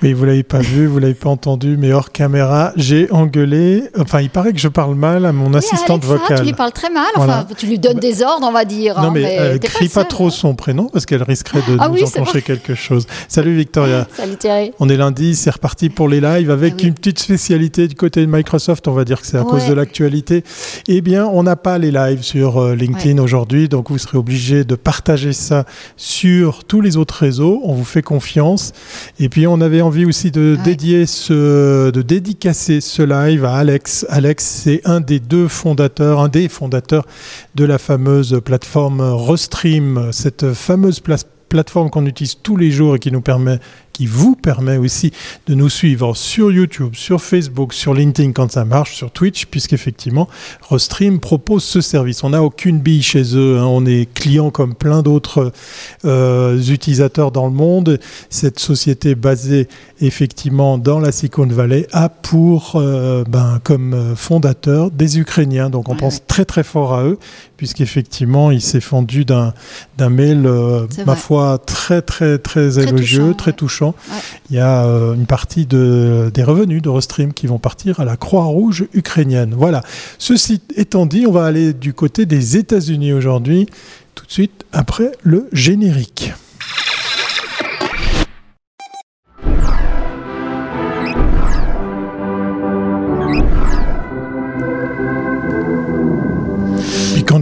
Oui, vous l'avez pas vu, vous l'avez pas entendu, mais hors caméra, j'ai engueulé. Enfin, il paraît que je parle mal à mon assistante vocale. Tu lui parles très mal. Enfin, tu lui donnes des ordres, on va dire. Non, hein, mais, elle crie pas, trop son prénom parce qu'elle risquerait de ah nous enclencher quelque chose. Salut Victoria. Salut Thierry. On est lundi, c'est reparti pour les lives avec ah une petite spécialité du côté de Microsoft. On va dire que c'est à cause de l'actualité. Eh bien, on n'a pas les lives sur euh, LinkedIn aujourd'hui, donc vous serez obligé de partager ça sur tous les autres réseaux. On vous fait confiance. Et puis, on avait envie aussi de dédier ce, de dédicacer ce live à Alex. Alex, c'est un des deux fondateurs, un des fondateurs de la fameuse plateforme Restream, cette fameuse plateforme qu'on utilise tous les jours et qui nous permet qui vous permet aussi de nous suivre sur YouTube, sur Facebook, sur LinkedIn quand ça marche, sur Twitch, puisqu'effectivement, Restream propose ce service. On n'a aucune bille chez eux, hein. on est client comme plein d'autres euh, utilisateurs dans le monde. Cette société basée effectivement dans la Silicon Valley a pour, euh, ben, comme fondateur des Ukrainiens. Donc on pense très très fort à eux, puisqu'effectivement, il s'est fendu d'un mail, euh, ma foi, très très très, élogieux, très touchant il y a euh, une partie de, des revenus de Rostream qui vont partir à la Croix-Rouge ukrainienne. Voilà. Ceci étant dit, on va aller du côté des États-Unis aujourd'hui, tout de suite après le générique.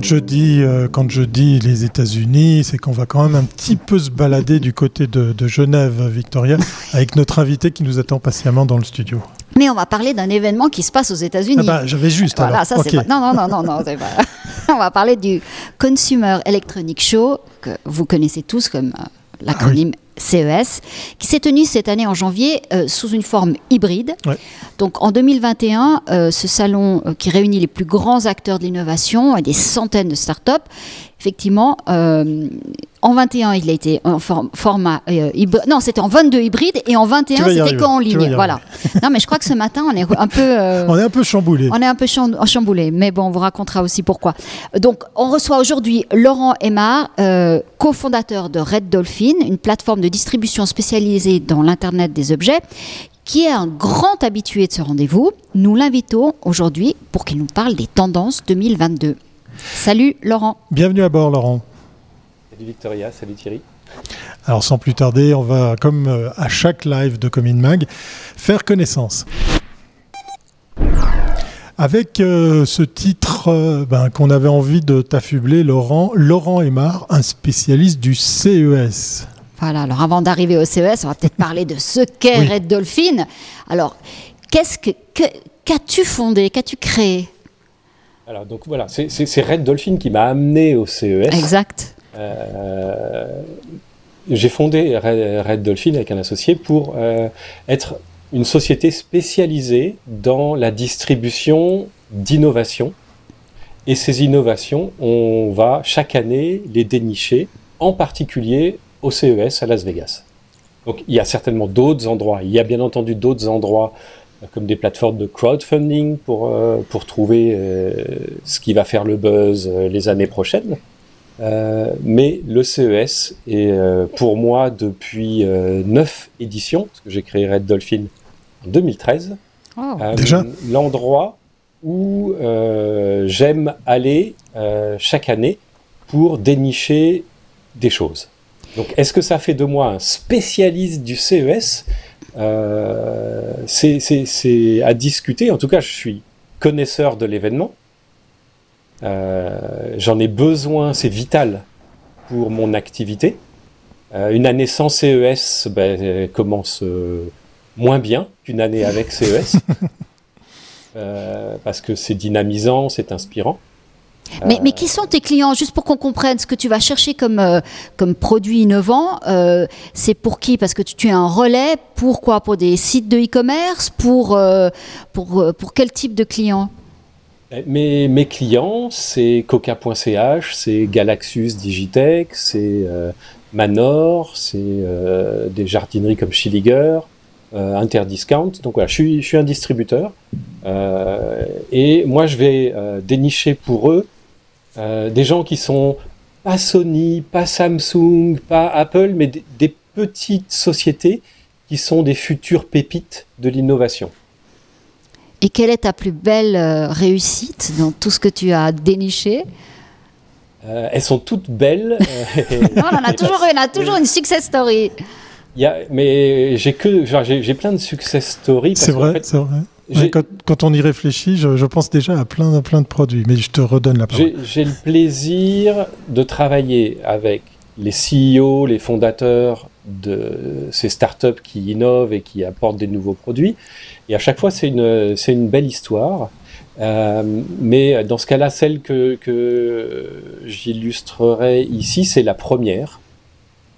Je dis, euh, quand je dis les États-Unis, c'est qu'on va quand même un petit peu se balader du côté de, Genève, Victoria, avec notre invité qui nous attend patiemment dans le studio. Mais on va parler d'un événement qui se passe aux États-unis. Ah bah, J'avais juste. Voilà, ça Non, non, non, non, non on va parler du Consumer Electronic Show que vous connaissez tous comme euh, l'acronyme CES, qui s'est tenu cette année en janvier euh, sous une forme hybride. Donc en 2021, euh, ce salon euh, qui réunit les plus grands acteurs de l'innovation et des centaines de startups, effectivement, en 21, il a été en format hybride. Non, c'était en 22 hybride et en 21, c'était qu'en ligne. Voilà. non, mais je crois que ce matin, on est un peu. on est un peu chamboulé. On est un peu chamboulé, mais bon, on vous racontera aussi pourquoi. Donc, on reçoit aujourd'hui Laurent Aymar, cofondateur de Red Dolphin, une plateforme de distribution spécialisée dans l'Internet des objets, qui est un grand habitué de ce rendez-vous. Nous l'invitons aujourd'hui pour qu'il nous parle des tendances 2022. Salut Laurent. Bienvenue à bord Laurent. Salut Victoria, salut Thierry. Alors sans plus tarder, on va, comme euh, à chaque live de Comin Mag, faire connaissance. Avec euh, ce titre euh, ben, qu'on avait envie de t'affubler, Laurent, Laurent Aymar, un spécialiste du CES. Voilà, alors avant d'arriver au CES, on va peut-être parler de ce qu'est Red Dolphin. Alors, qu'est-ce que, qu'as-tu fondé, qu'as-tu créé? Alors, donc voilà, c'est Red Dolphin qui m'a amené au CES. Exact. Euh, j'ai fondé Red, Dolphin avec un associé pour euh, être une société spécialisée dans la distribution d'innovations. Et ces innovations, on va chaque année les dénicher, en particulier au CES à Las Vegas. Donc il y a certainement d'autres endroits. Il y a bien entendu d'autres endroits euh, comme des plateformes de crowdfunding pour, pour trouver ce qui va faire le buzz les années prochaines. Mais le CES est pour moi depuis neuf éditions, parce que j'ai créé Red Dolphin en 2013, l'endroit où j'aime aller chaque année pour dénicher des choses. Donc, est-ce que ça fait de moi un spécialiste du CES euh, C'est à discuter. En tout cas, je suis connaisseur de l'événement. Euh, j'en ai besoin, c'est vital pour mon activité. Euh, une année sans CES ben, commence moins bien qu'une année avec CES. parce que c'est dynamisant, c'est inspirant. Mais, mais, qui sont tes clients? Juste pour qu'on comprenne ce que tu vas chercher comme, euh, comme produit innovant, euh, c'est pour qui? Parce que tu, es un relais, pourquoi Pour des sites de e-commerce? Pour, euh, pour, pour quel type de clients? Mes, mes clients, c'est coca.ch, c'est Galaxus Digitech, c'est Manor, c'est des jardineries comme Schilliger, Interdiscount. Donc voilà, je suis, je suis un distributeur. et moi, je vais dénicher pour eux euh, des gens qui sont pas Sony, pas Samsung, pas Apple, mais des, petites sociétés qui sont des futures pépites de l'innovation. Et quelle est ta plus belle euh, réussite dans tout ce que tu as déniché euh, Elles sont toutes belles. non, on a toujours, on a toujours une success story. Il y a, mais j'ai que, j'ai plein de success stories. C'est vrai, c'est vrai. quand, on y réfléchit, je, pense déjà à plein, plein de produits, mais je te redonne la parole. J'ai le plaisir de travailler avec les CEO, les fondateurs de ces startups qui innovent et qui apportent des nouveaux produits. Et à chaque fois, c'est une, une belle histoire. Euh, mais dans ce cas-là, celle que, que j'illustrerai ici, c'est la première,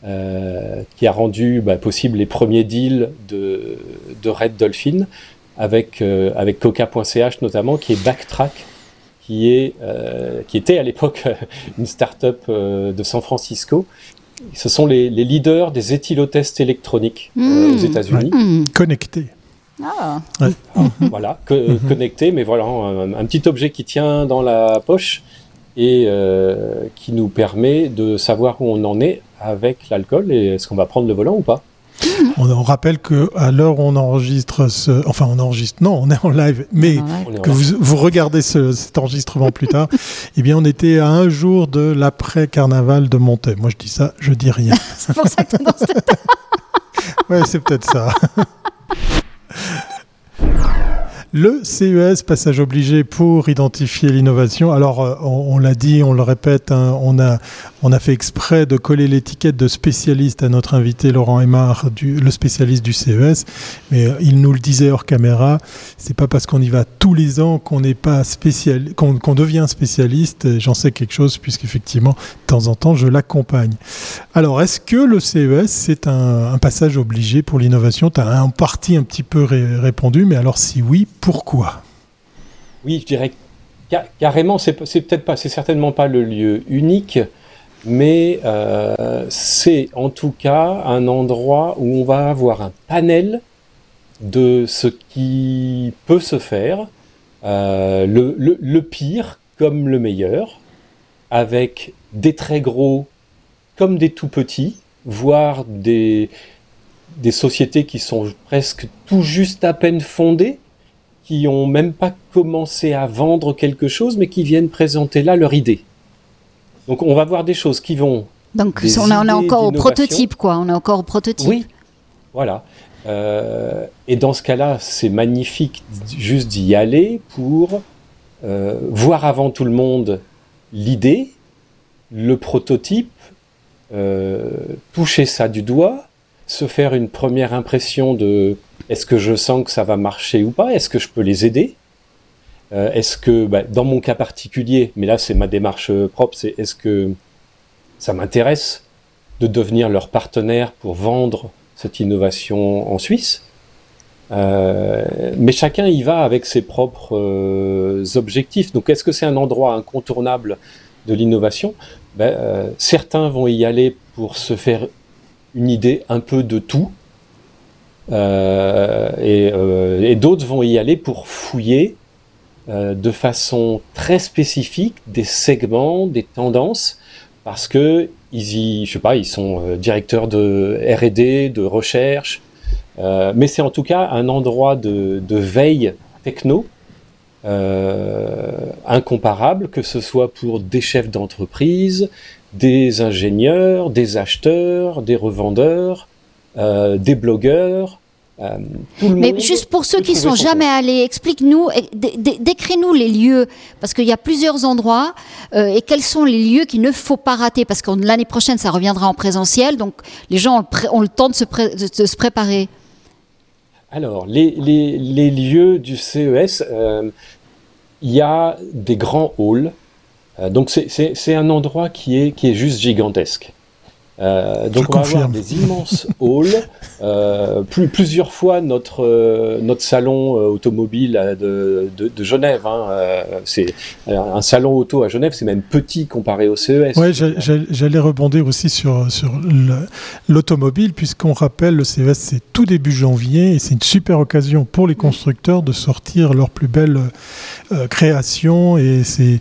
euh, qui a rendu bah, possible les premiers deals de, de Red Dolphin, avec, euh, avec Coca.ch notamment, qui est Backtrack, qui, est, euh, qui était à l'époque une start-up de San Francisco. Ce sont les, les leaders des éthylotests électroniques euh, aux mmh. États-Unis. Mmh. Connectés. Ah. Voilà, mmh. connectés, mais voilà, un, petit objet qui tient dans la poche et qui nous permet de savoir où on en est avec l'alcool et est-ce qu'on va prendre le volant ou pas. On, rappelle que à l'heure où on enregistre ce, enfin on enregistre, non, on est en live, mais que vous, regardez cet enregistrement plus tard, eh bien on était à un jour de l'après carnaval de Montaigne. Moi je dis ça, je dis rien. c'est pour ça que tu dans Ouais, c'est peut-être ça. Le CES, passage obligé pour identifier l'innovation. Alors, euh, on, l'a dit, on le répète, hein, on, a, on a fait exprès de coller l'étiquette de spécialiste à notre invité Laurent Aymar, le spécialiste du CES. Mais euh, il nous le disait hors caméra, c'est pas parce qu'on y va tous les ans qu'on n'est pas qu'on devient spécialiste. J'en sais quelque chose puisqu'effectivement, de temps en temps, je l'accompagne. Alors, est-ce que le CES, c'est un, passage obligé pour l'innovation? Tu as en partie un petit peu répondu, mais alors si oui, pourquoi Oui, je dirais carrément, c'est peut-être pas, c'est certainement pas le lieu unique, mais euh, c'est en tout cas un endroit où on va avoir un panel de ce qui peut se faire, euh, le, pire comme le meilleur, avec des très gros comme des tout petits, voire des, des sociétés qui sont presque tout juste à peine fondées, qui ont même pas commencé à vendre quelque chose, mais qui viennent présenter là leur idée. Donc on va voir des choses qui vont. Donc on, est encore au prototype, quoi. On est encore au prototype. Oui, voilà. Euh, et dans ce cas-là, c'est magnifique juste d'y aller pour euh, voir avant tout le monde l'idée, le prototype, euh, toucher ça du doigt, se faire une première impression de est-ce que je sens que ça va marcher ou pas? Est-ce que je peux les aider? Euh, Est-ce que, bah, dans mon cas particulier, mais là c'est ma démarche propre, c'est est-ce que ça m'intéresse de devenir leur partenaire pour vendre cette innovation en Suisse? Euh, mais chacun y va avec ses propres euh, objectifs. Donc, est-ce que c'est un endroit incontournable de l'innovation? Ben, Certains vont y aller pour se faire une idée un peu de tout, euh, euh, et, d'autres vont y aller pour fouiller euh, de façon très spécifique des segments, des tendances, parce que ils y, je sais pas, ils sont directeurs de R&D, de recherche, mais c'est en tout cas un endroit de, de veille techno incomparable, que ce soit pour des chefs d'entreprise, des ingénieurs, des acheteurs, des revendeurs, euh, des blogueurs. Euh, Mais juste pour ceux qui sont jamais allés, explique-nous, décris-nous les lieux, parce qu'il y a plusieurs endroits, euh, et quels sont les lieux qu'il ne faut pas rater, parce que l'année prochaine, ça reviendra en présentiel, donc les gens ont, le temps de se, de, se préparer. Alors, les, les, les, lieux du CES, il y a des grands halls, donc c'est un endroit qui est, qui est juste gigantesque. Euh, donc on va avoir des immenses halls, euh, plus, plusieurs fois notre euh, notre salon automobile de, de, Genève. Hein, c'est un salon auto à Genève, c'est même petit comparé au CES. Ouais, j'allais rebondir aussi sur sur l'automobile puisqu'on rappelle le CES c'est tout début janvier et c'est une super occasion pour les constructeurs de sortir leurs plus belles créations et c'est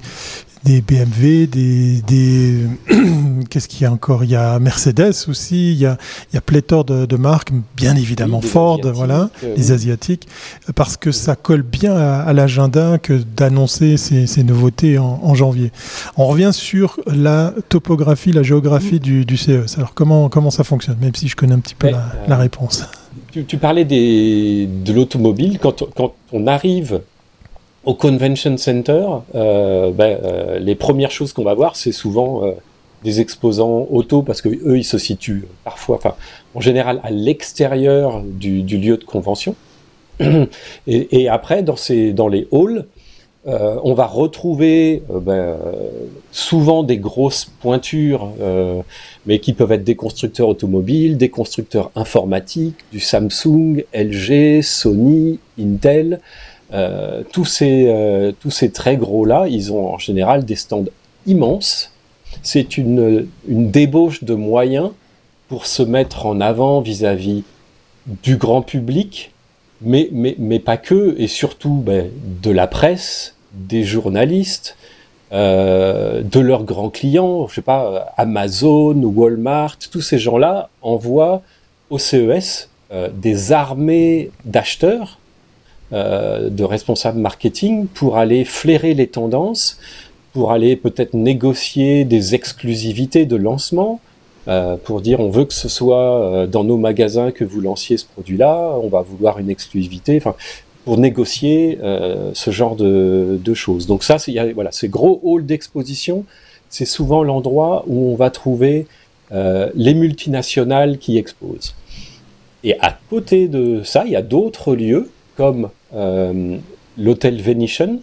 des BMW, des, des qu'est-ce qu'il y a encore? Il y a Mercedes aussi, il y a, il y a pléthore de, marques, bien évidemment Ford, voilà, les asiatiques, parce que ça colle bien à, l'agenda que d'annoncer ces, ces, nouveautés en, janvier. On revient sur la topographie, la géographie du, du CES. Alors comment, comment ça fonctionne, même si je connais un petit peu la, la, réponse. Tu, tu parlais des, de l'automobile, quand, quand on arrive au Convention Center, euh, ben, euh, les premières choses qu'on va voir, c'est souvent euh, des exposants auto, parce que eux, ils se situent parfois, enfin, en général, à l'extérieur du, lieu de convention. Et, après, dans, ces, dans les halls, on va retrouver ben, souvent des grosses pointures, mais qui peuvent être des constructeurs automobiles, des constructeurs informatiques, du Samsung, LG, Sony, Intel. Euh, tous, ces, euh, tous ces très gros-là, ils ont en général des stands immenses. C'est une, débauche de moyens pour se mettre en avant vis-à-vis du grand public, mais, pas que, et surtout ben, de la presse, des journalistes, euh, de leurs grands clients, je sais pas, Amazon, Walmart, tous ces gens-là envoient au CES des armées d'acheteurs euh, de responsables marketing pour aller flairer les tendances, pour aller peut-être négocier des exclusivités de lancement, euh, pour dire on veut que ce soit euh, dans nos magasins que vous lanciez ce produit-là, on va vouloir une exclusivité, enfin pour négocier ce genre de, choses. Donc ça, c'est voilà, ces gros halls d'exposition, c'est souvent l'endroit où on va trouver les multinationales qui exposent. Et à côté de ça, il y a d'autres lieux comme euh, l'hôtel Venetian,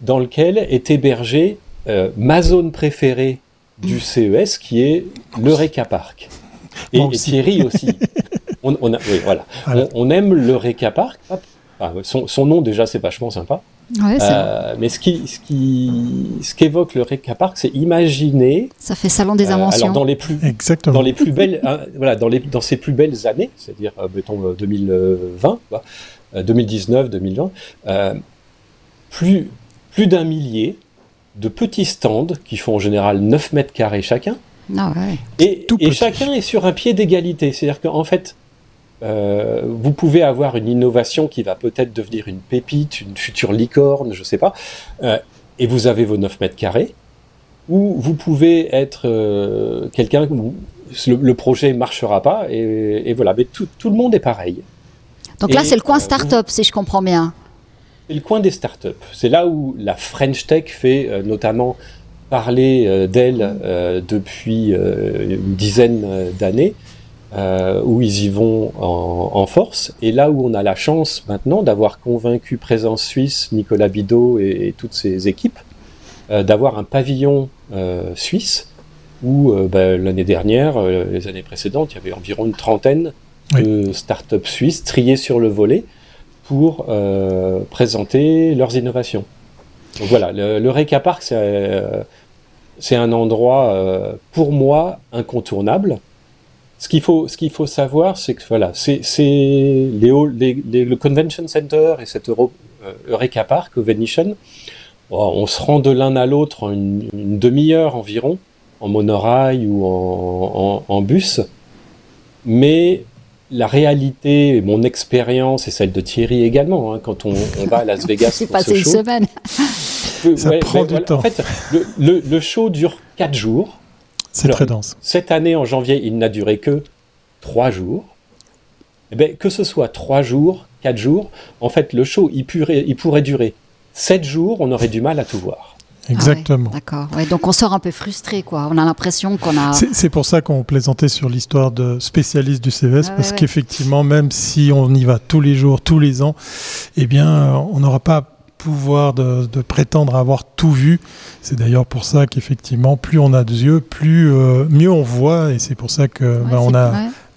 dans lequel est hébergé euh, ma zone préférée du mmh. CES, qui est l'Eureka Park. Et, Thierry aussi. on, oui, voilà. On, aime l'Eureka Park. son, nom, déjà, c'est vachement sympa. Euh, mais ce qui, ce qui, ce qu'évoque le Park, c'est imaginer. Ça fait salon des inventions. alors dans les plus, Exactement. dans les plus belles, hein, voilà, dans les, dans ces plus belles années, c'est-à-dire mettons 2020, 2019, 2020, euh, plus, plus d'un millier de petits stands qui font en général 9 mètres carrés chacun. Ah et, et chacun est sur un pied d'égalité. C'est-à-dire qu'en fait, euh, vous pouvez avoir une innovation qui va peut-être devenir une pépite, une future licorne, je ne sais pas, euh, et vous avez vos 9 mètres carrés, ou vous pouvez être quelqu'un où le, projet ne marchera pas, et, voilà, mais tout, tout, le monde est pareil. Donc là, c'est le coin euh, start-up, si je comprends bien. C'est le coin des start-up. C'est là où la French Tech fait euh, notamment parler euh, d'elle depuis une dizaine d'années, où ils y vont en, force. Et là où on a la chance maintenant d'avoir convaincu Présence Suisse, Nicolas Bidot et, toutes ses équipes, d'avoir un pavillon suisse où ben, l'année dernière, les années précédentes, il y avait environ une trentaine de start-up suisses triées sur le volet pour euh, présenter leurs innovations. Donc voilà, le, Park, c'est euh, un endroit, euh, pour moi, incontournable. Ce qu'il faut, faut savoir, c'est que voilà, c'est le Convention Center et cet Euro, Eureka Park au Venetian, on se rend de l'un à l'autre en une, demi-heure environ, en monorail ou en, en bus. Mais la réalité, mon expérience et celle de Thierry également, hein, quand on, va à Las Vegas C'est passé une semaine. Ça prend du temps. En fait, le, show dure 4 jours. C'est très dense. Cette année, en janvier, il n'a duré que 3 jours. Eh bien, que ce soit 3 jours, 4 jours, en fait, le show, il pourrait, il pourrait durer 7 jours, on aurait du mal à tout voir. Exactement. Ah d'accord. donc on sort un peu frustré, quoi. On a l'impression qu'on a. C'est pour ça qu'on plaisantait sur l'histoire de spécialistes du CVS, parce qu'effectivement, même si on y va tous les jours, tous les ans, eh bien, on n'aura pas pouvoir de, prétendre avoir tout vu. C'est d'ailleurs pour ça qu'effectivement, plus on a de yeux, plus euh, mieux on voit, et c'est pour ça que ben, on a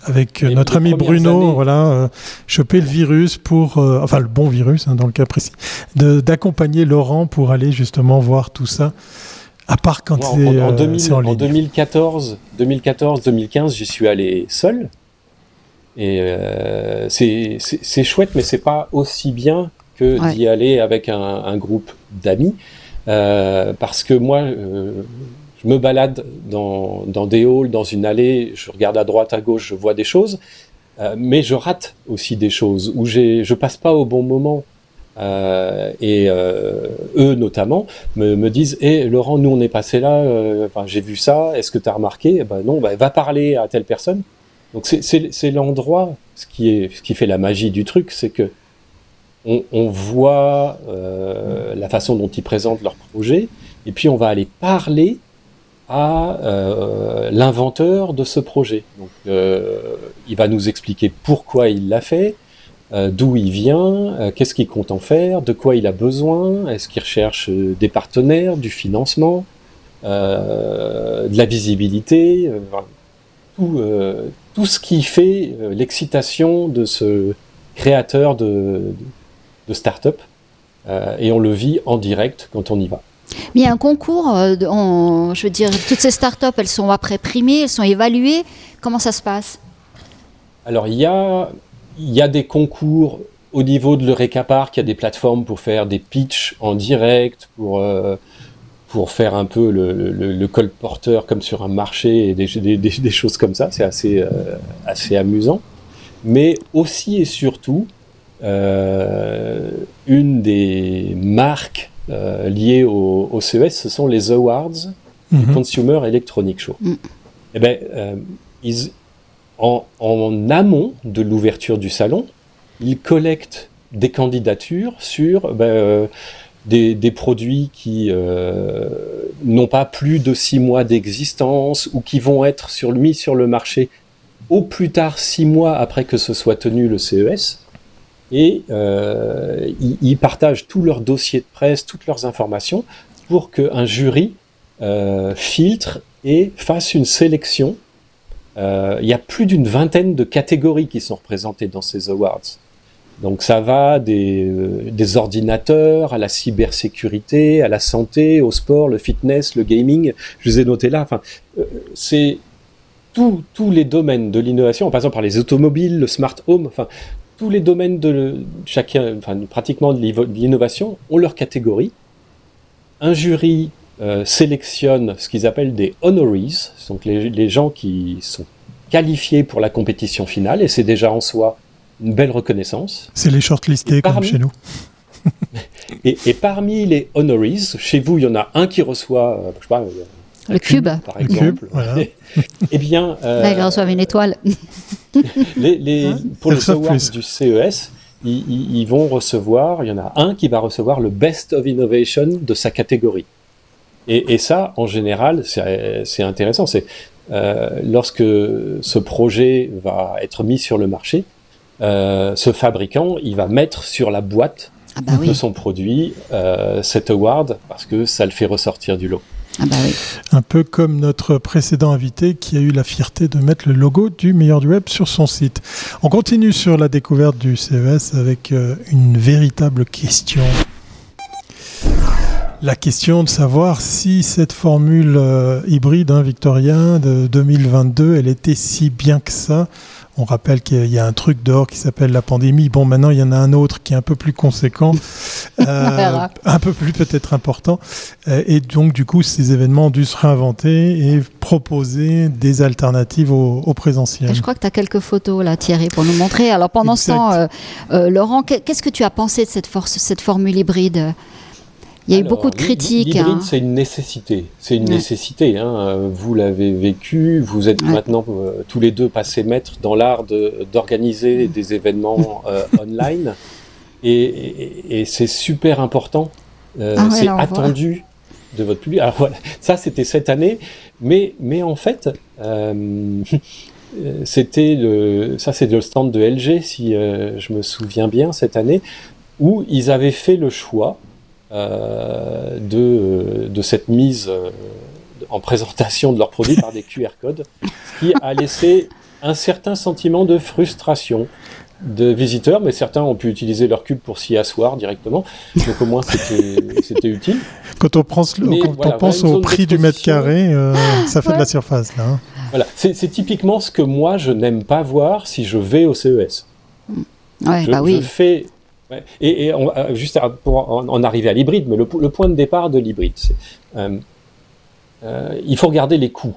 avec notre ami Bruno, voilà, euh, choper le virus pour, euh, enfin le bon virus hein, dans le cas précis, d'accompagner Laurent pour aller justement voir tout ça. À part quand c'est en, en, euh, en, 2014, 2014, 2015, j'y suis allé seul. Et c'est chouette, mais c'est pas aussi bien que d'y aller avec un, groupe d'amis. parce que moi, je me balade dans, des halls, dans une allée, je regarde à droite, à gauche, je vois des choses, mais je rate aussi des choses, où je passe pas au bon moment. Euh, et euh, eux notamment me, disent "Eh Laurent, nous on est passé là, euh, j'ai vu ça. Est-ce que tu as remarqué? Eh ben non, bah, va parler à telle personne." Donc c'est l'endroit, ce qui fait la magie du truc, c'est que on, on voit euh, la façon dont ils présentent leur projet, et puis on va aller parler à euh, l'inventeur de ce projet. Donc, il va nous expliquer pourquoi il l'a fait, euh, d'où il vient, euh, qu'est-ce qu'il compte en faire, de quoi il a besoin, est-ce qu'il recherche euh, des partenaires, du financement, de la visibilité, tout, ce qui fait l'excitation de ce créateur de, de start-up. et on le vit en direct quand on y va. Mais il y a un concours, je veux dire, toutes ces start-up, elles sont après primées, elles sont évaluées. Comment ça se passe? Alors, il y a il y a des concours au niveau de l'Eureka Park, il y a des plateformes pour faire des pitchs en direct, pour, euh, pour faire un peu le, colporteur comme sur un marché et des, des, des choses comme ça. C'est assez, euh, assez amusant. Mais aussi et surtout, euh, une des marques euh, liées au, au, CES, ce sont les Awards mm -hmm. Consumer Electronic Show. Mm. Eh ben, euh, ils, en, amont de l'ouverture du salon, il collecte des candidatures sur ben, euh, des, produits qui euh, n'ont pas plus de six mois d'existence ou qui vont être sur, mis sur le marché au plus tard six mois après que ce soit tenu le CES. Et euh, ils, partagent tous leurs dossiers de presse, toutes leurs informations pour qu'un jury filtre et fasse une sélection euh, il y a plus d'une vingtaine de catégories qui sont représentées dans ces awards. Donc ça va des, euh, ordinateurs à la cybersécurité, à la santé, au sport, le fitness, le gaming. Je les ai notés là. Enfin, euh, c'est tous les domaines de l'innovation, en passant par les automobiles, le smart home, tous les domaines de chacun, enfin pratiquement de l'innovation ont leur catégorie. Un jury euh, sélectionne ce qu'ils appellent des honorees, donc les, les, gens qui sont qualifiés pour la compétition finale, et c'est déjà en soi une belle reconnaissance. C'est les shortlistés comme chez nous. et, et, parmi les honorees, chez vous, il y en a un qui reçoit, euh, je sais pas, le cube, par exemple. Le cube, voilà. eh bien, euh, là, ils reçoivent une étoile. les, les, hein pour les awards du CES, ils, ils, vont recevoir, il y en a un qui va recevoir le Best of Innovation de sa catégorie. Et, et ça, en général, c'est intéressant. C'est euh, lorsque ce projet va être mis sur le marché, euh, ce fabricant, il va mettre sur la boîte ah bah oui. de son produit euh, cet award parce que ça le fait ressortir du lot. Ah bah. Un peu comme notre précédent invité qui a eu la fierté de mettre le logo du meilleur du web sur son site. On continue sur la découverte du CES avec euh, une véritable question la question de savoir si cette formule euh, hybride, hein, Victorien, de 2022, elle était si bien que ça. On rappelle qu'il y a un truc dehors qui s'appelle la pandémie. Bon, maintenant, il y en a un autre qui est un peu plus conséquent, euh, un peu plus peut-être important. Euh, et donc, du coup, ces événements ont dû se réinventer et proposer des alternatives au, au présentiel. Je crois que tu as quelques photos là, Thierry, pour nous montrer. Alors, pendant exact. ce temps, euh, euh, Laurent, qu'est-ce que tu as pensé de cette, force, cette formule hybride? Il y a Alors, eu beaucoup de critiques. L'hybride, hein. c'est une nécessité. C'est une Ouais. nécessité. Hein. Vous l'avez vécu. Vous êtes Ouais. maintenant euh, tous les deux passés maîtres dans l'art de- d'organiser des événements euh, online. Et, et- et c'est super important. Euh, Ah ouais, c'est voit. attendu de votre public. Alors voilà, ça c'était cette année. Mais, mais en fait, c'était le, ça c'est le stand de LG, si je me souviens bien, cette année, où ils avaient fait le choix de, de cette mise euh, en présentation de leurs produits par des QR codes, ce qui a laissé un certain sentiment de frustration de visiteurs, mais certains ont pu utiliser leur cube pour s'y asseoir directement, donc au moins c'était c'était utile. Quand on, pense, Mais quand voilà, on pense voilà au prix du mètre carré, euh, ça fait de la surface là. hein. Voilà, c'est typiquement ce que moi je n'aime pas voir si je vais au CES. Ouais, je, bah je oui. Et, juste pour en, arriver à l'hybride, mais le, point de départ de l'hybride, c'est il faut regarder les coûts.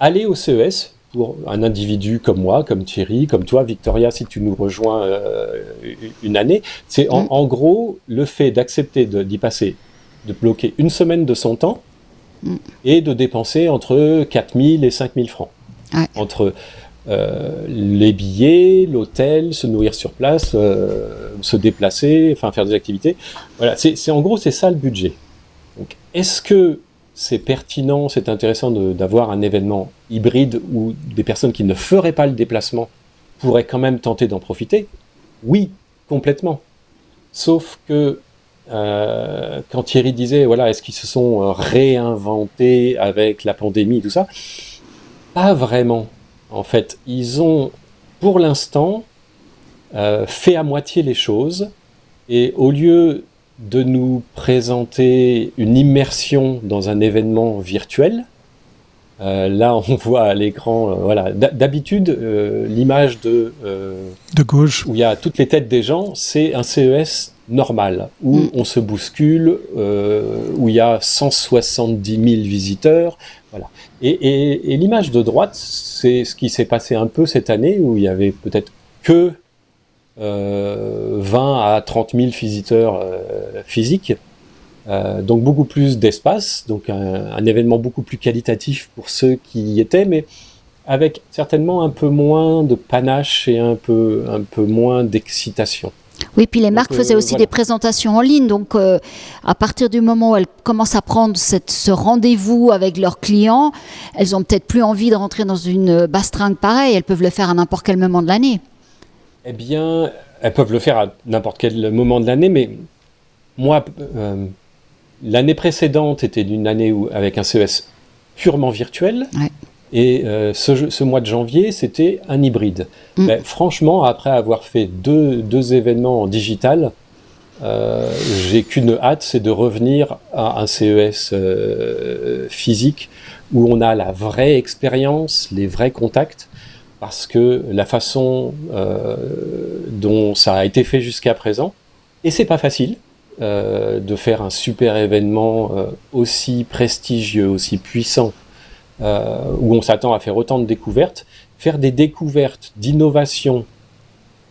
aller au CES, pour un individu comme moi, comme Thierry, comme toi, Victoria, si tu nous rejoins euh, une année, c'est en, mm. gros le fait d'accepter d'y passer, de bloquer une semaine de son temps mm. et de dépenser entre 4000 et 5000 francs. Entre euh, les billets, l'hôtel, se nourrir sur place, euh, se déplacer, enfin faire des activités. Voilà, c'est en gros c'est ça le budget. Donc est-ce que c'est pertinent, c'est intéressant d'avoir un événement hybride où des personnes qui ne feraient pas le déplacement pourraient quand même tenter d'en profiter? Oui, complètement. Sauf que euh, quand Thierry disait, voilà, est-ce qu'ils se sont réinventés avec la pandémie et tout ça? Pas vraiment. En fait, ils ont, pour l'instant, euh, fait à moitié les choses. Et au lieu de nous présenter une immersion dans un événement virtuel. Euh, là, on voit à l'écran, euh, voilà. D'habitude, l'image de de gauche où il y a toutes les têtes des gens, c'est un CES normal où mm. on se bouscule, où il y a 170 000 visiteurs, voilà. Et, et l'image de droite, c'est ce qui s'est passé un peu cette année où il y avait peut-être que 20 euh, à 30 000 visiteurs euh, physiques. Euh, donc beaucoup plus d'espace, donc un, événement beaucoup plus qualitatif pour ceux qui y étaient, mais avec certainement un peu moins de panache et un peu, un peu moins d'excitation. Oui, puis les marques faisaient aussi des présentations en ligne. Donc, à partir du moment où elles commencent à prendre cette, ce rendez-vous avec leurs clients, elles ont peut-être plus envie de rentrer dans une bastringue pareille. Elles peuvent le faire à n'importe quel moment de l'année. Eh bien, elles peuvent le faire à n'importe quel moment de l'année, mais moi, euh, l'année précédente était une année où, avec un CES purement virtuel. Et euh, ce, mois de janvier, c'était un hybride. Mm. Mais franchement, après avoir fait deux, deux événements en digital, euh, j'ai qu'une hâte, c'est de revenir à un CES physique où on a la vraie expérience, les vrais contacts parce que la façon euh, dont ça a été fait jusqu'à présent, et c'est pas facile euh, de faire un super événement euh, aussi prestigieux, aussi puissant, où on s'attend à faire autant de découvertes, faire des découvertes d'innovation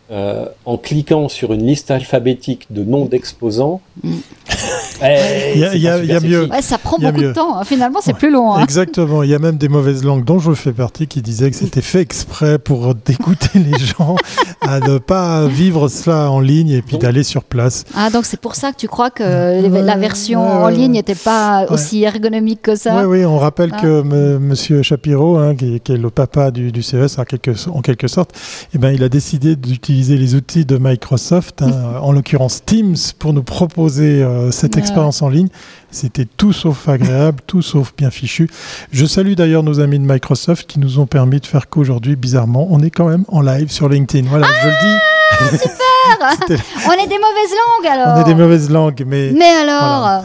en cliquant sur une liste alphabétique de noms d'exposants, mm. Eh, il y a, mieux. ça prend beaucoup de temps. Hein. Finalement, c'est plus long. Hein. Exactement. Il y a même des mauvaises langues dont je fais partie qui disaient que c'était fait exprès pour d'écouter les gens à ne pas vivre cela en ligne et puis d'aller sur place. Ah, donc c'est pour ça que tu crois que la version en ligne n'était pas aussi ergonomique que ça Oui, oui. On rappelle ah. que Monsieur Shapiro, hein, qui, est le papa du, CES en quelque, en quelque sorte, eh ben, il a décidé d'utiliser les outils de Microsoft, en l'occurrence Teams, pour nous proposer euh, cette expérience expérience en ligne. C'était tout sauf agréable, tout sauf bien fichu. Je salue d'ailleurs nos amis de Microsoft qui nous ont permis de faire qu'aujourd'hui, bizarrement, on est quand même en live sur LinkedIn. Voilà, je le dis. Ah, super On est des mauvaises langues alors On est des mauvaises langues, mais... Mais alors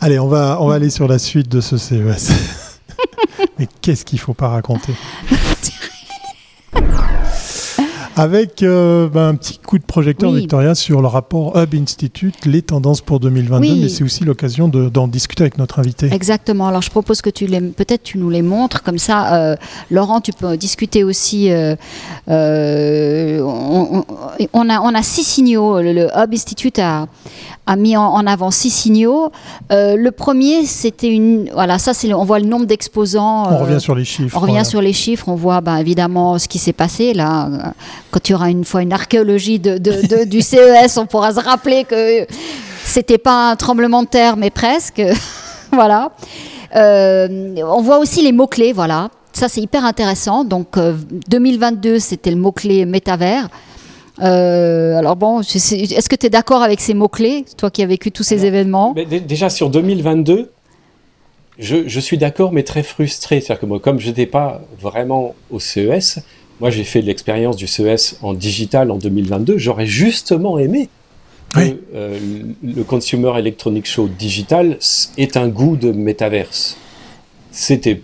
Allez, on va, on va aller sur la suite de ce CES. mais qu'est-ce qu'il ne faut pas raconter? Avec euh, ben, un petit coup de projecteur, Victoria, sur le rapport Hub Institute, les tendances pour 2022, mais c'est aussi l'occasion d'en discuter avec notre invité. Exactement. Alors je propose que tu les, peut-être tu nous les montres, comme ça, euh, Laurent, tu peux discuter aussi. Euh, on, a, on a six signaux. Le, Hub Institute a, a mis en, avant six signaux. le premier, c'était une. Voilà, ça, c'est on voit le nombre d'exposants. on revient sur les chiffres. On revient sur les chiffres. On voit ben, évidemment ce qui s'est passé là quand il y aura une fois une archéologie de, du CES, on pourra se rappeler que c'était pas un tremblement de terre, mais presque. voilà. Euh, on voit aussi les mots-clés, voilà. Ça, c'est hyper intéressant. Donc, 2022, euh, c'était le mot-clé métavers. Euh, alors bon, est-ce que tu es d'accord avec ces mots-clés, toi qui as vécu tous ces événements? Déjà sur 2022, je, je suis d'accord, mais très frustré. C'est-à-dire que moi, comme je n'étais pas vraiment au CES, moi, j'ai fait l'expérience du CES en digital en 2022. J'aurais justement aimé que euh, le Consumer Electronic Show digital ait un goût de métaverse. C'était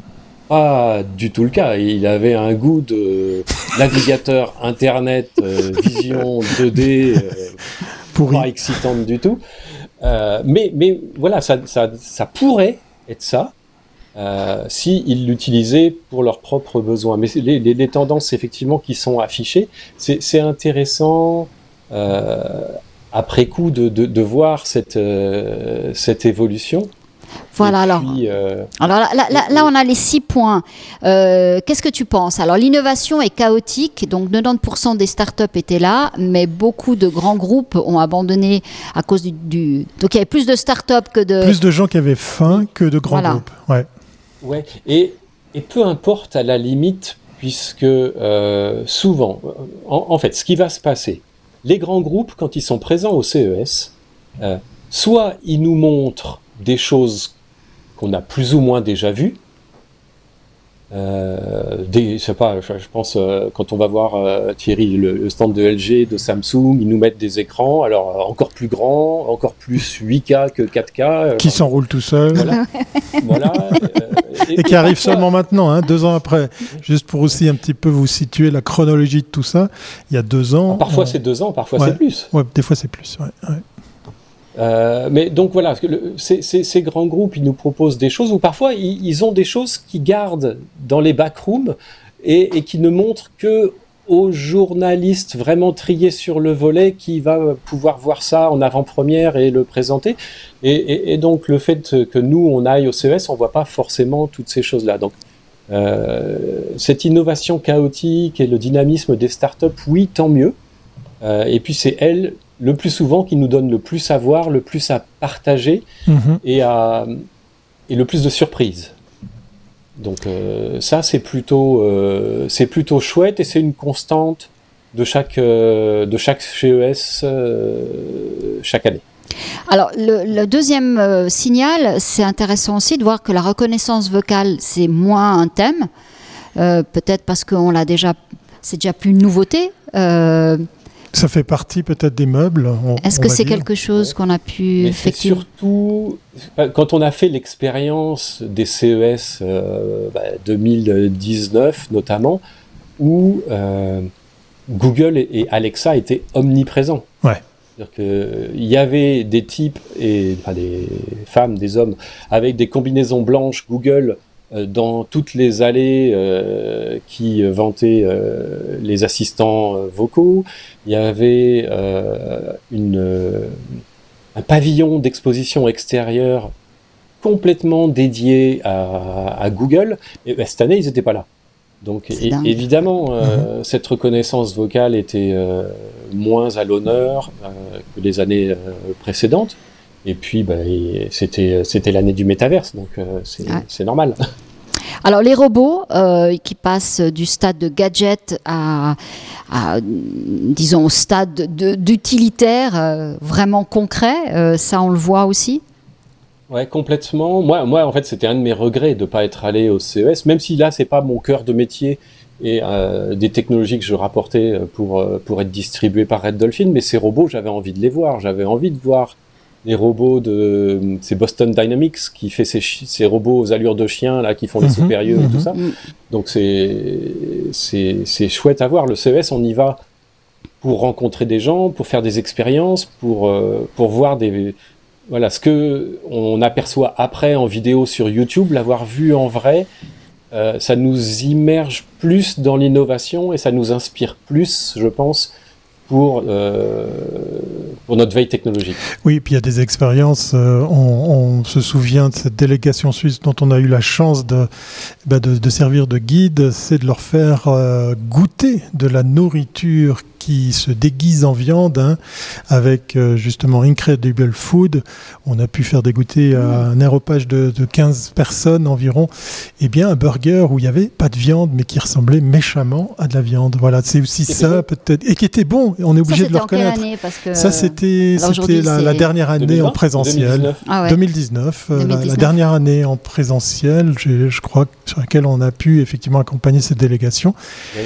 pas du tout le cas. Il avait un goût de navigateur Internet, euh, vision 2D. pas excitante du tout. mais, mais voilà, ça, ça, ça pourrait être ça. Euh, s'ils l'utilisaient pour leurs propres besoins. Mais les, les, tendances effectivement qui sont affichées, c'est intéressant euh, après coup de, de, de voir cette, euh, cette évolution. Voilà, alors, euh, alors là, là, là, on a les six points. Euh, qu'est-ce que tu penses? Alors, l'innovation est chaotique, donc 90% des startups étaient là, mais beaucoup de grands groupes ont abandonné à cause du. du... Donc, il y avait plus de startups que de. Plus de gens qui avaient faim que de grands groupes. Ouais. Ouais, et, et, peu importe à la limite, puisque euh, souvent, en, fait, ce qui va se passer, les grands groupes, quand ils sont présents au CES, euh, soit ils nous montrent des choses qu'on a plus ou moins déjà vues, euh, des, je sais pas, je, pense euh, quand on va voir euh, Thierry le, stand de LG, de Samsung, ils nous mettent des écrans, alors encore plus grands, encore plus 8K que 4K. Qui s'enroulent tout seul. Voilà. voilà et, qui arrive seulement maintenant, hein, deux ans après. Juste pour aussi un petit peu vous situer la chronologie de tout ça, il y a deux ans. parfois c'est deux ans, parfois c'est plus. Ouais, des fois c'est plus. Ouais, euh, mais donc voilà, ces, grands groupes, ils nous proposent des choses, ou parfois ils, ont des choses qui gardent dans les backrooms et, et qui ne montrent que aux journalistes vraiment triés sur le volet qui va pouvoir voir ça en avant-première et le présenter. Et, donc le fait que nous, on aille au CES, on voit pas forcément toutes ces choses-là. Donc euh, cette innovation chaotique et le dynamisme des startups, oui, tant mieux. Euh, et puis c'est elles le plus souvent qui nous donne le plus à voir, le plus à partager mhm. et, à, et le plus de surprises. Donc euh, ça c'est plutôt euh, plutôt chouette et c'est une constante de chaque euh, de chaque CES chaque année. Alors le, deuxième signal, c'est intéressant aussi de voir que la reconnaissance vocale c'est moins un thème, peut-être parce qu'on l'a déjà c'est déjà plus une nouveauté. Ça fait partie peut-être des meubles. Est-ce que c'est quelque chose qu'on a pu effectuer Surtout, quand on a fait l'expérience des CES 2019 bah, notamment, où euh, Google et, Alexa étaient omniprésents. Ouais. Il y avait des types, et, enfin des femmes, des hommes, avec des combinaisons blanches Google euh, dans toutes les allées euh, qui vantaient euh, les assistants vocaux. Il y avait une, un pavillon d'exposition extérieure complètement dédié à, Google. Et ben, cette année, ils n'étaient pas là. Donc évidemment, mhm. cette reconnaissance vocale était moins à l'honneur que les années précédentes. Et puis, bah, c'était c'était l'année du métaverse, donc euh, c'est normal. Alors les robots euh, qui passent du stade de gadget à, disons au stade d'utilitaire euh, vraiment concret, ça on le voit aussi? Ouais, complètement. Moi, moi en fait, c'était un de mes regrets de ne pas être allé au CES, même si là, c'est pas mon cœur de métier et des technologies que je rapportais pour, pour être distribuées par Red Dolphin, mais ces robots, j'avais envie de les voir. J'avais envie de voir les robots de c'est Boston Dynamics qui fait ces, robots aux allures de chien là qui font les mhm. supérieurs et tout mhm. ça. Donc c'est c'est chouette à voir. Le CES, on y va pour rencontrer des gens, pour faire des expériences, pour euh, pour voir des voilà ce que on aperçoit après en vidéo sur YouTube, l'avoir vu en vrai. Euh, ça nous immerge plus dans l'innovation et ça nous inspire plus, je pense, pour, euh, pour notre veille technologique. Oui, puis il y a des expériences. Euh, on, se souvient de cette délégation suisse dont on a eu la chance de, bah, de, servir de guide, c'est de leur faire euh, goûter de la nourriture qui se déguise en viande, hein, avec euh, justement Incredible Food. On a pu faire dégoûter à un aéropage de, de 15 personnes environ, et eh bien un burger où il n'y avait pas de viande, mais qui ressemblait méchamment à de la viande. Voilà, c'est aussi ça peut-être, et qui était bon. On est obligé de le reconnaître. Ça c'était la, dernière année en présentiel, 2019, ah euh, La, dernière année en présentiel, je, crois sur laquelle on a pu effectivement accompagner cette délégation.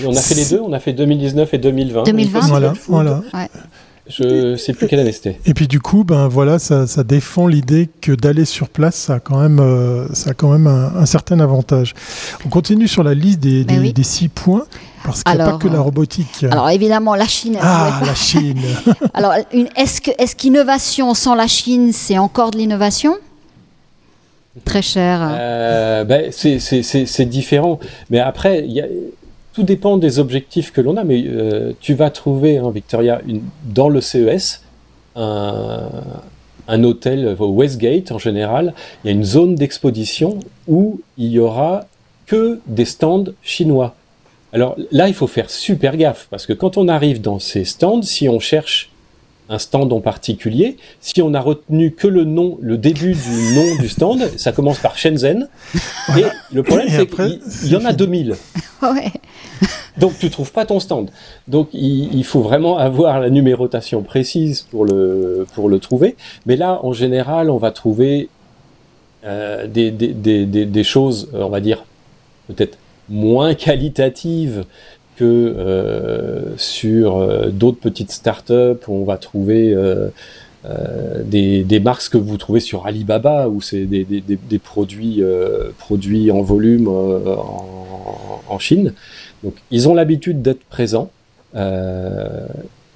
on a fait les deux, on a fait 2019 et 2020. Voilà, voilà. Je sais plus quelle année c'était. Et puis du coup, ben voilà, ça, ça défend l'idée que d'aller sur place, ça a quand même, euh, ça a quand même un, certain avantage. On continue sur la liste des, ben des, six points. Parce qu'il n'y a pas que la robotique. Alors évidemment, la Chine. Ah, la Chine. alors, est-ce qu'innovation est sans la Chine, c'est encore de l'innovation? Très cher. Euh, ben, c'est différent. Mais après, y a, tout dépend des objectifs que l'on a. Mais euh, tu vas trouver, hein, Victoria, dans le CES, un, un hôtel au Westgate en général, il y a une zone d'exposition où il y aura que des stands chinois. Alors là, il faut faire super gaffe parce que quand on arrive dans ces stands, si on cherche un stand en particulier, si on a retenu que le nom, le début du nom du stand, ça commence par Shenzhen. Et le problème, c'est qu'il y en a 2000. Ouais. Donc tu trouves pas ton stand. Donc il, faut vraiment avoir la numérotation précise pour le, pour le trouver. Mais là, en général, on va trouver euh, des, des, des, des, choses, on va dire, peut-être moins qualitatives que euh, sur euh, d'autres petites startups où on va trouver euh, des, des, marques que vous trouvez sur Alibaba où c'est des, des, produits, produits en volume en, en, Chine. Donc ils ont l'habitude d'être présents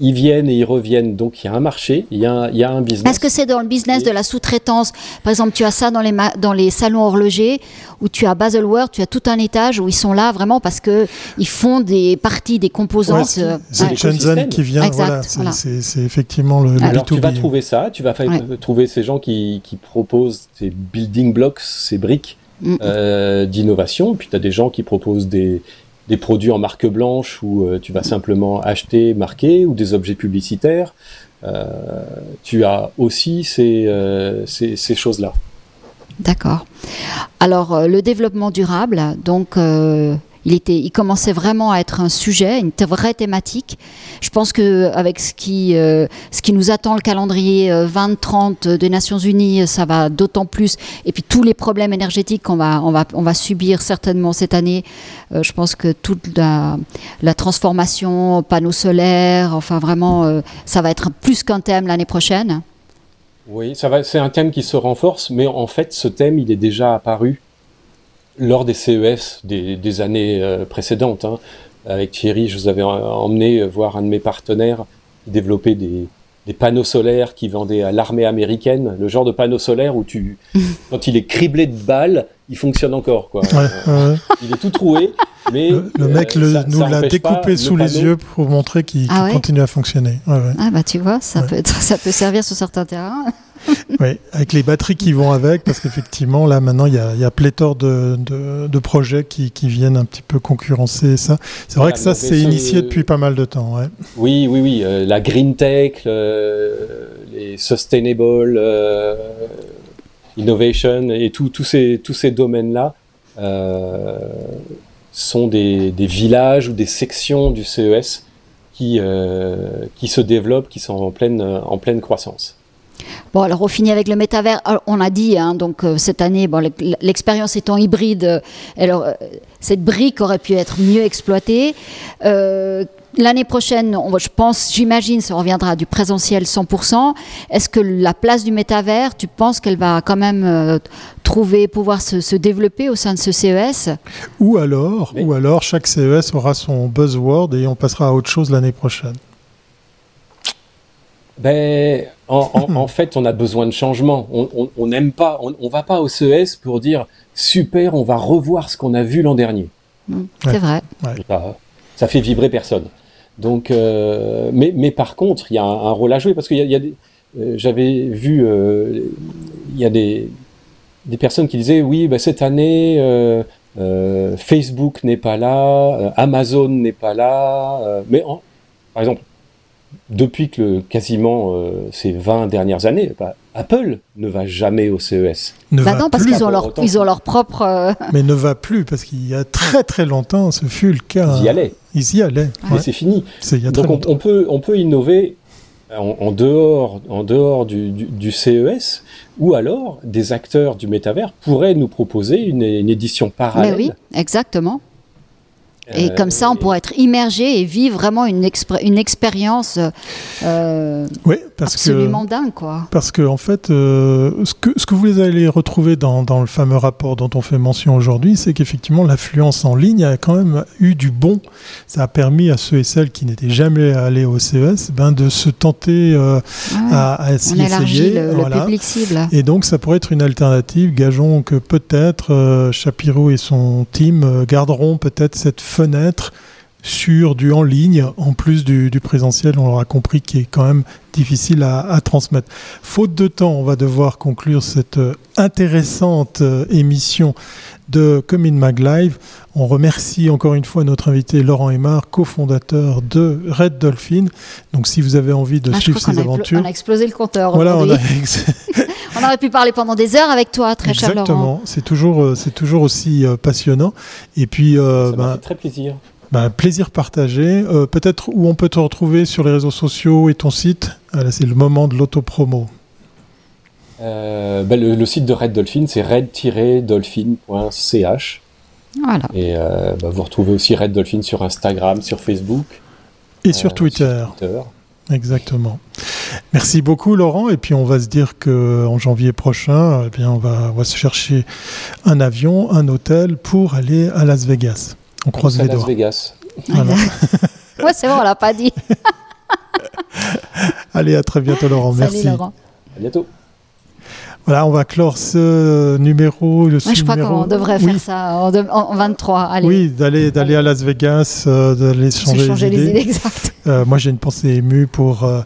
ils viennent et ils reviennent. Donc il y a un marché, il y a un, il y a un business. Est-ce que c'est dans le business de la sous-traitance? Par exemple, tu as ça dans les, dans les salons horlogers où tu as Baselworld, tu as tout un étage où ils sont là vraiment parce que ils font des parties, des composantes. Euh, c'est Shenzhen qui vient. voilà, c'est effectivement le, Alors tu vas trouver ça, tu vas trouver ces gens qui, qui, proposent ces building blocks, ces briques. Mm. Euh, d'innovation, puis tu as des gens qui proposent des, des produits en marque blanche où euh, tu vas simplement acheter, marquer, ou des objets publicitaires. Euh, tu as aussi ces, euh, choses-là. D'accord. Alors, le développement durable, donc il, était, il commençait vraiment à être un sujet, une vraie thématique. Je pense qu'avec ce, qui, euh, ce qui nous attend, le calendrier 2030 euh, des Nations Unies, ça va d'autant plus. Et puis tous les problèmes énergétiques qu'on va, on va, on va subir certainement cette année, euh, je pense que toute la, transformation, panneaux solaires, enfin vraiment, ça va être plus qu'un thème l'année prochaine. Oui, c'est un thème qui se renforce, mais en fait, ce thème, il est déjà apparu lors des CES des, années euh, précédentes. Hein. avec Thierry, je vous avais emmené voir un de mes partenaires développer des, des panneaux solaires qui vendaient à l'armée américaine, le genre de panneau solaire où tu, quand il est criblé de balles, il fonctionne encore. Quoi. Il est tout troué, mais le, mec euh, nous l'a découpé sous les yeux pour montrer qu'il ah continue à fonctionner. Ah bah tu vois, ça peut être, ça peut servir sur certains terrains. Oui, avec les batteries qui vont avec, parce qu'effectivement, là, maintenant, il y a, y a pléthore de, de, projets qui, qui, viennent un petit peu concurrencer ça. C'est vrai que ça, c'est initié depuis pas mal de temps. Ouais. Oui, oui, oui. Euh, la green tech, les sustainable euh, innovation et tous ces, tous ces domaines-là euh, sont des, des, villages ou des sections du CES qui, qui se développent, qui sont en pleine, en pleine croissance. Bon, alors on finit avec le métavers. on a dit, hein, donc euh, cette année, bon, l'expérience étant hybride, euh, alors, euh, cette brique aurait pu être mieux exploitée. L'année prochaine, on, je pense, j'imagine, ça reviendra du présentiel 100%. Est-ce que la place du métavers, tu penses qu'elle va quand même trouver, pouvoir se, développer au sein de ce CES Ou alors, ou alors, chaque CES aura son buzzword et on passera à autre chose l'année prochaine ben, en, fait, on a besoin de changement. On n'aime pas, on, va pas au CES pour dire super, on va revoir ce qu'on a vu l'an dernier. Mmh, c'est vrai. Ça, fait vibrer personne. Donc, euh, mais, mais, par contre, il y a un, rôle à jouer parce qu'il y a, des, euh, j'avais vu, euh, il y a des, des personnes qui disaient oui, ben, cette année. Facebook n'est pas là, Amazon n'est pas là, mais par exemple, depuis que quasiment euh, ces 20 dernières années, bah, Apple ne va jamais au CES. Ne bah non, parce qu'ils ont, leur, ils ont leur propre... Euh, Mais ne va plus, parce qu'il y a très très longtemps, ce fut le cas. Ils y allaient. Ils y allaient. Mais c'est fini. Donc on, peut, on peut innover en, dehors, en dehors du, du, CES, ou alors des acteurs du métavers pourraient nous proposer une, une édition parallèle. Mais oui, exactement Et comme ça, on pourrait être immergé et vivre vraiment une, une expérience euh, parce absolument dingue. Quoi. Parce que, en fait, ce, que, ce que vous allez retrouver dans, dans le fameux rapport dont on fait mention aujourd'hui, c'est qu'effectivement, l'affluence en ligne a quand même eu du bon. Ça a permis à ceux et celles qui n'étaient jamais allés au CES ben, de se tenter ah à, à s'y essayer. Le, le public cible. Et donc, ça pourrait être une alternative. Gageons que peut-être Shapiro et son team garderont peut-être cette fenêtre sur du en ligne, en plus du, présentiel, on l'aura compris, qui est quand même difficile à, transmettre. Faute de temps, on va devoir conclure cette euh, intéressante euh, émission de Comin Mag Live. On remercie encore une fois notre invité Laurent Aymar, cofondateur de Red Dolphin. Donc si vous avez envie de ah, suivre ces aventures... On a explosé le compteur voilà, on, on, aurait pu parler pendant des heures avec toi, très cher Laurent. Exactement, c'est toujours, euh, c'est toujours aussi passionnant. Et puis... Ça ben, fait très plaisir. Bah, plaisir partagé. Euh, peut-être où on peut te retrouver sur les réseaux sociaux et ton site. Ah, c'est le moment de l'autopromo. Euh, bah, le, site de Red Dolphin, c'est red-dolphin.ch. Voilà. Et euh, bah, vous retrouvez aussi Red Dolphin sur Instagram, sur Facebook. Et sur Twitter. Exactement. Merci beaucoup Laurent. Et puis on va se dire qu'en janvier prochain, eh bien, on, va, on va se chercher un avion, un hôtel pour aller à Las Vegas. On croise les Las Vegas. ouais, c'est bon, on l'a pas dit. Allez, à très bientôt, Laurent. Salut, Merci. Laurent. À bientôt. Voilà, on va clore ce numéro. Le je crois qu'on devrait faire ça en, 23. Allez. Oui, d'aller d'aller à Las Vegas, euh, d'aller changer, changer, les idées. exact. Euh, moi, j'ai une pensée émue pour euh,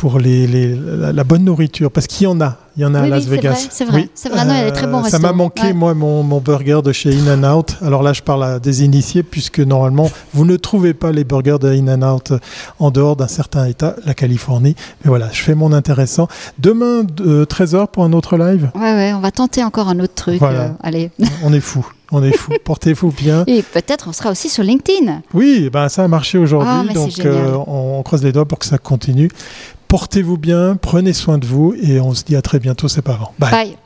pour les, les la, bonne nourriture, parce qu'il y en a. Il y en a à Las Vegas. C'est vrai, c'est vrai. Non, il y a des très bons Ça m'a manqué, moi, mon, mon, burger de chez In-N-Out. Alors là, je parle à des initiés, puisque normalement, vous ne trouvez pas les burgers de In-N-Out en dehors d'un certain État, la Californie. Mais voilà, je fais mon intéressant. Demain, 13h pour un autre live? Ouais, ouais, on va tenter encore un autre truc. Voilà. allez. On est fou. On est fou. Portez-vous bien. Et peut-être on sera aussi sur LinkedIn. Oui, ben ça a marché aujourd'hui. Ah, donc euh, on croise les doigts pour que ça continue. Portez-vous bien, prenez soin de vous et on se dit à très bientôt, c'est pas avant. Bye.